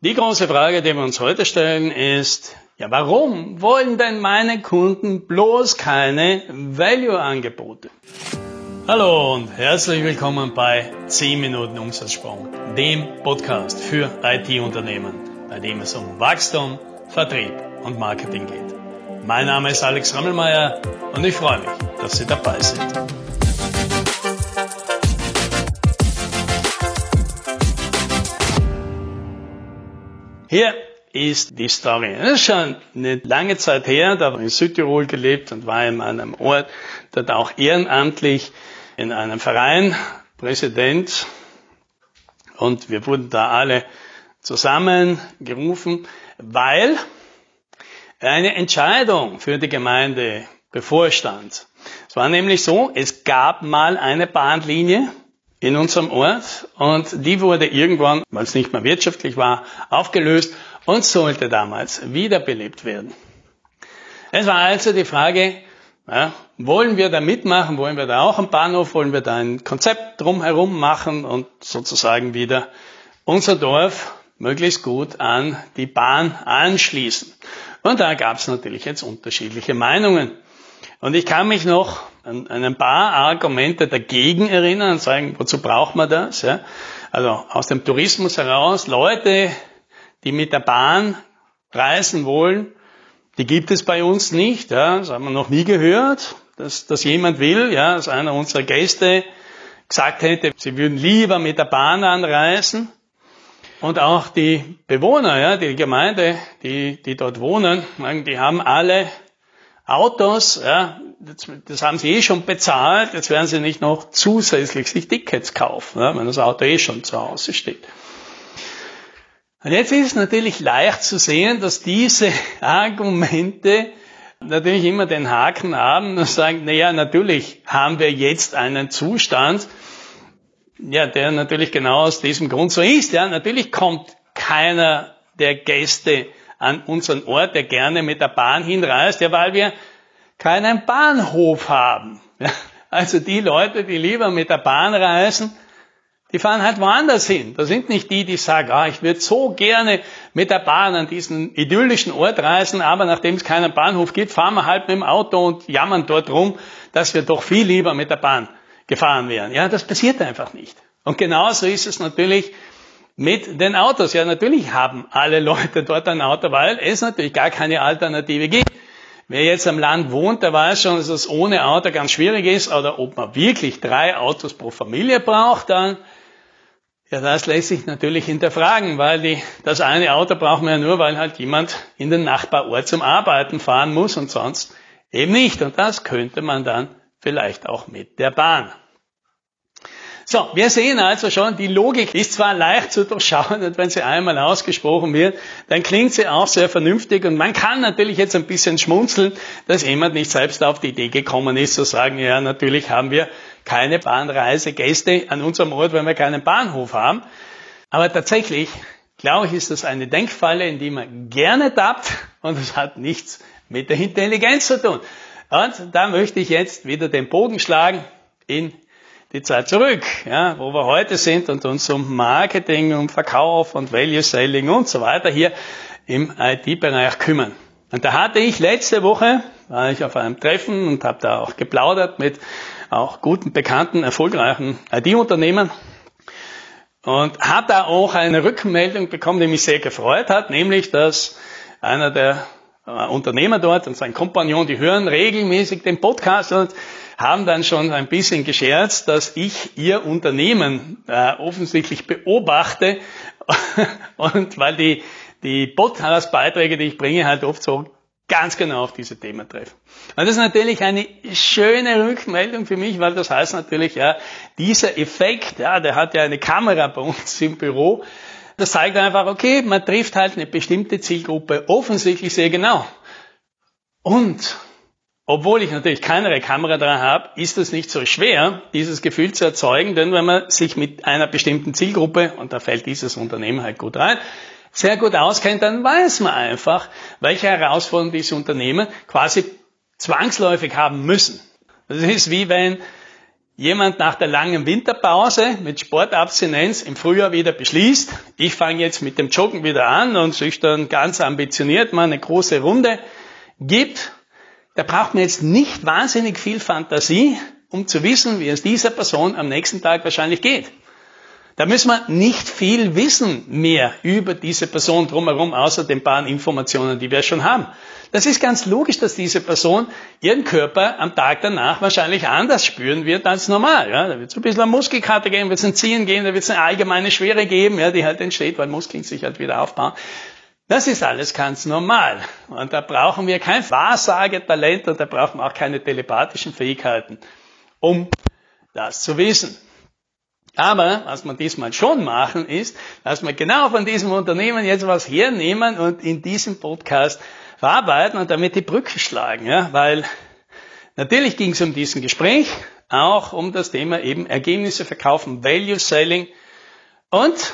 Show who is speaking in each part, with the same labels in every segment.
Speaker 1: Die große Frage, die wir uns heute stellen, ist, ja, warum wollen denn meine Kunden bloß keine Value-Angebote? Hallo und herzlich willkommen bei 10 Minuten Umsatzsprung, dem Podcast für IT-Unternehmen, bei dem es um Wachstum, Vertrieb und Marketing geht. Mein Name ist Alex Rammelmeier und ich freue mich, dass Sie dabei sind. Hier ist die Story. Das ist schon eine lange Zeit her, da habe ich in Südtirol gelebt und war in einem Ort, dort auch ehrenamtlich in einem Verein Präsident und wir wurden da alle zusammengerufen, weil eine Entscheidung für die Gemeinde bevorstand. Es war nämlich so, es gab mal eine Bahnlinie, in unserem Ort und die wurde irgendwann, weil es nicht mehr wirtschaftlich war, aufgelöst und sollte damals wiederbelebt werden. Es war also die Frage, ja, wollen wir da mitmachen, wollen wir da auch einen Bahnhof, wollen wir da ein Konzept drumherum machen und sozusagen wieder unser Dorf möglichst gut an die Bahn anschließen. Und da gab es natürlich jetzt unterschiedliche Meinungen. Und ich kann mich noch an, an ein paar Argumente dagegen erinnern und sagen, wozu braucht man das? Ja? Also aus dem Tourismus heraus, Leute, die mit der Bahn reisen wollen, die gibt es bei uns nicht. Ja? Das haben wir noch nie gehört, dass, dass jemand will, ja, dass einer unserer Gäste gesagt hätte, sie würden lieber mit der Bahn anreisen. Und auch die Bewohner, ja, die Gemeinde, die, die dort wohnen, die haben alle Autos, ja, das haben sie eh schon bezahlt, jetzt werden sie nicht noch zusätzlich sich Tickets kaufen, ja, wenn das Auto eh schon zu Hause steht. Und jetzt ist es natürlich leicht zu sehen, dass diese Argumente natürlich immer den Haken haben und sagen, naja, natürlich haben wir jetzt einen Zustand, ja, der natürlich genau aus diesem Grund so ist. Ja, natürlich kommt keiner der Gäste an unseren Ort, der gerne mit der Bahn hinreist, ja, weil wir keinen Bahnhof haben. Ja, also die Leute, die lieber mit der Bahn reisen, die fahren halt woanders hin. Das sind nicht die, die sagen, ah, ich würde so gerne mit der Bahn an diesen idyllischen Ort reisen, aber nachdem es keinen Bahnhof gibt, fahren wir halt mit dem Auto und jammern dort rum, dass wir doch viel lieber mit der Bahn gefahren wären. Ja, das passiert einfach nicht. Und genauso ist es natürlich mit den Autos. Ja, natürlich haben alle Leute dort ein Auto, weil es natürlich gar keine Alternative gibt. Wer jetzt am Land wohnt, der weiß schon, dass es ohne Auto ganz schwierig ist oder ob man wirklich drei Autos pro Familie braucht, dann, ja, das lässt sich natürlich hinterfragen, weil die, das eine Auto braucht man ja nur, weil halt jemand in den Nachbarort zum Arbeiten fahren muss und sonst eben nicht. Und das könnte man dann vielleicht auch mit der Bahn. So, wir sehen also schon, die Logik ist zwar leicht zu durchschauen und wenn sie einmal ausgesprochen wird, dann klingt sie auch sehr vernünftig und man kann natürlich jetzt ein bisschen schmunzeln, dass jemand nicht selbst auf die Idee gekommen ist zu sagen, ja, natürlich haben wir keine Bahnreisegäste an unserem Ort, weil wir keinen Bahnhof haben. Aber tatsächlich, glaube ich, ist das eine Denkfalle, in die man gerne tappt und es hat nichts mit der Intelligenz zu tun. Und da möchte ich jetzt wieder den Bogen schlagen in die Zeit zurück, ja, wo wir heute sind und uns um Marketing, um Verkauf und Value Selling und so weiter hier im IT-Bereich kümmern. Und da hatte ich letzte Woche, war ich auf einem Treffen und habe da auch geplaudert mit auch guten, bekannten, erfolgreichen IT-Unternehmern und habe da auch eine Rückmeldung bekommen, die mich sehr gefreut hat, nämlich dass einer der Unternehmer dort und sein Kompagnon, die hören regelmäßig den Podcast und haben dann schon ein bisschen gescherzt, dass ich ihr Unternehmen äh, offensichtlich beobachte und weil die, die Podcast-Beiträge, die ich bringe, halt oft so ganz genau auf diese Themen treffen. Und das ist natürlich eine schöne Rückmeldung für mich, weil das heißt natürlich, ja, dieser Effekt, ja, der hat ja eine Kamera bei uns im Büro, das zeigt einfach, okay, man trifft halt eine bestimmte Zielgruppe offensichtlich sehr genau. Und obwohl ich natürlich keine Kamera dran habe, ist es nicht so schwer, dieses Gefühl zu erzeugen, denn wenn man sich mit einer bestimmten Zielgruppe, und da fällt dieses Unternehmen halt gut rein, sehr gut auskennt, dann weiß man einfach, welche Herausforderungen diese Unternehmen quasi zwangsläufig haben müssen. Das ist wie wenn jemand nach der langen Winterpause mit Sportabstinenz im Frühjahr wieder beschließt, ich fange jetzt mit dem Joggen wieder an und sich dann ganz ambitioniert mal eine große Runde gibt, da braucht man jetzt nicht wahnsinnig viel Fantasie, um zu wissen, wie es dieser Person am nächsten Tag wahrscheinlich geht. Da müssen wir nicht viel wissen mehr über diese Person drumherum, außer den paar Informationen, die wir schon haben. Das ist ganz logisch, dass diese Person ihren Körper am Tag danach wahrscheinlich anders spüren wird als normal. Ja, da wird es ein bisschen eine Muskelkarte geben, wird es ein Ziehen gehen, da wird es eine allgemeine Schwere geben, ja, die halt entsteht, weil Muskeln sich halt wieder aufbauen. Das ist alles ganz normal. Und da brauchen wir kein Wahrsagetalent und da brauchen wir auch keine telepathischen Fähigkeiten, um das zu wissen. Aber was wir diesmal schon machen, ist, dass wir genau von diesem Unternehmen jetzt was hernehmen und in diesem Podcast verarbeiten und damit die Brücke schlagen. Ja? Weil natürlich ging es um diesen Gespräch, auch um das Thema eben Ergebnisse verkaufen, Value Selling und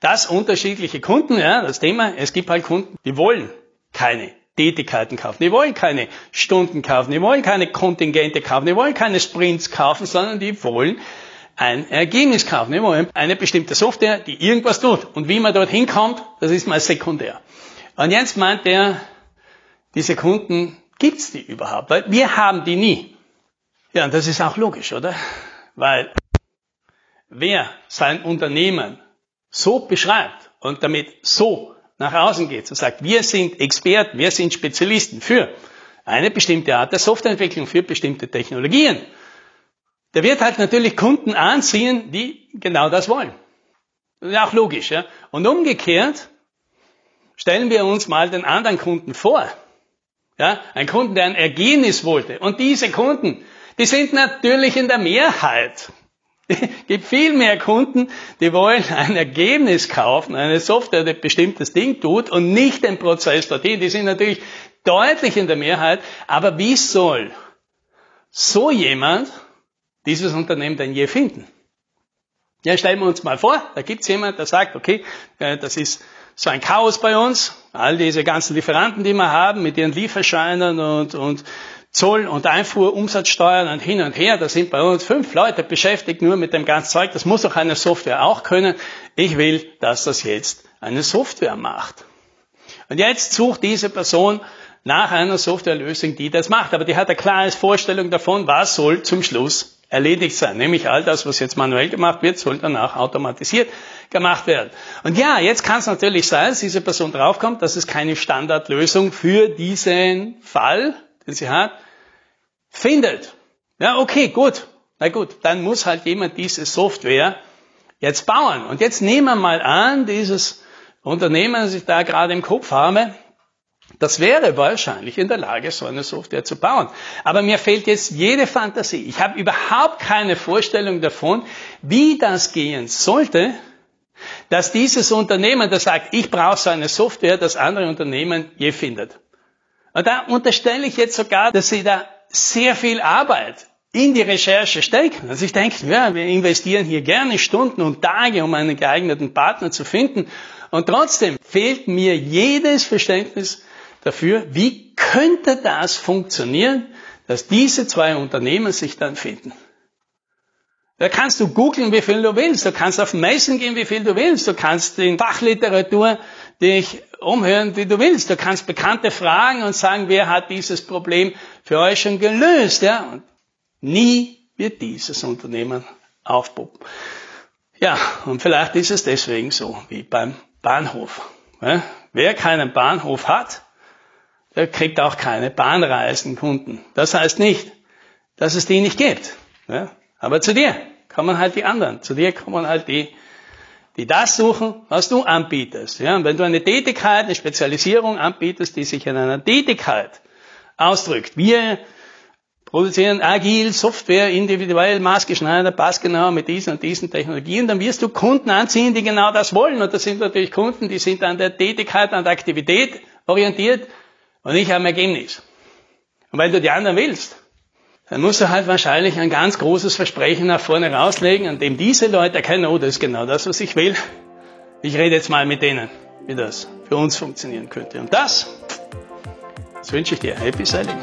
Speaker 1: das unterschiedliche Kunden. Ja? Das Thema, es gibt halt Kunden, die wollen keine Tätigkeiten kaufen. Die wollen keine Stunden kaufen, die wollen keine Kontingente kaufen, die wollen keine Sprints kaufen, sondern die wollen ein Ergebnis kaufen. Wir eine bestimmte Software, die irgendwas tut. Und wie man dorthin kommt, das ist mal sekundär. Und jetzt meint er, diese Kunden, gibt's die überhaupt? Weil wir haben die nie. Ja, und das ist auch logisch, oder? Weil wer sein Unternehmen so beschreibt und damit so nach außen geht und sagt, wir sind Experten, wir sind Spezialisten für eine bestimmte Art der Softwareentwicklung, für bestimmte Technologien, der wird halt natürlich Kunden anziehen, die genau das wollen. Das ist auch logisch. Ja? Und umgekehrt stellen wir uns mal den anderen Kunden vor. Ja? Ein Kunden, der ein Ergebnis wollte. Und diese Kunden, die sind natürlich in der Mehrheit. Es gibt viel mehr Kunden, die wollen ein Ergebnis kaufen, eine Software, die ein bestimmtes Ding tut und nicht den Prozess dorthin. Die sind natürlich deutlich in der Mehrheit. Aber wie soll so jemand dieses Unternehmen denn je finden? Ja, stellen wir uns mal vor, da gibt's jemand, der sagt, okay, äh, das ist so ein Chaos bei uns, all diese ganzen Lieferanten, die wir haben, mit ihren Lieferscheinen und, und Zoll und Einfuhr, Umsatzsteuern und hin und her, da sind bei uns fünf Leute beschäftigt nur mit dem ganzen Zeug, das muss doch eine Software auch können. Ich will, dass das jetzt eine Software macht. Und jetzt sucht diese Person nach einer Softwarelösung, die das macht. Aber die hat eine klare Vorstellung davon, was soll zum Schluss erledigt sein. Nämlich all das, was jetzt manuell gemacht wird, soll danach automatisiert gemacht werden. Und ja, jetzt kann es natürlich sein, dass diese Person draufkommt, dass es keine Standardlösung für diesen Fall, den sie hat, findet. Ja, okay, gut. Na gut, dann muss halt jemand diese Software jetzt bauen. Und jetzt nehmen wir mal an, dieses Unternehmen, das ich da gerade im Kopf habe, das wäre wahrscheinlich in der Lage, so eine Software zu bauen. Aber mir fehlt jetzt jede Fantasie. Ich habe überhaupt keine Vorstellung davon, wie das gehen sollte, dass dieses Unternehmen, das sagt, ich brauche so eine Software, das andere Unternehmen je findet. Und da unterstelle ich jetzt sogar, dass sie da sehr viel Arbeit in die Recherche stecken. Also ich denke, ja, wir investieren hier gerne Stunden und Tage, um einen geeigneten Partner zu finden. Und trotzdem fehlt mir jedes Verständnis dafür, wie könnte das funktionieren, dass diese zwei Unternehmen sich dann finden. Da kannst du googeln, wie viel du willst. Du kannst auf Messen gehen, wie viel du willst. Du kannst in Fachliteratur dich umhören, wie du willst. Du kannst Bekannte fragen und sagen, wer hat dieses Problem für euch schon gelöst. Ja? Und nie wird dieses Unternehmen aufpoppen. Ja, und vielleicht ist es deswegen so wie beim Bahnhof. Wer keinen Bahnhof hat, der kriegt auch keine Bahnreisenkunden. Das heißt nicht, dass es die nicht gibt. Ja? Aber zu dir kommen halt die anderen. Zu dir kommen halt die, die das suchen, was du anbietest. Ja? Und wenn du eine Tätigkeit, eine Spezialisierung anbietest, die sich in einer Tätigkeit ausdrückt, wir produzieren agil Software, individuell, maßgeschneidert, passgenau mit diesen und diesen Technologien, dann wirst du Kunden anziehen, die genau das wollen. Und das sind natürlich Kunden, die sind an der Tätigkeit, an der Aktivität orientiert und nicht am Ergebnis. Und weil du die anderen willst, dann musst du halt wahrscheinlich ein ganz großes Versprechen nach vorne rauslegen, an dem diese Leute erkennen, oh, das ist genau das, was ich will. Ich rede jetzt mal mit denen, wie das für uns funktionieren könnte. Und das, das wünsche ich dir. Happy Selling.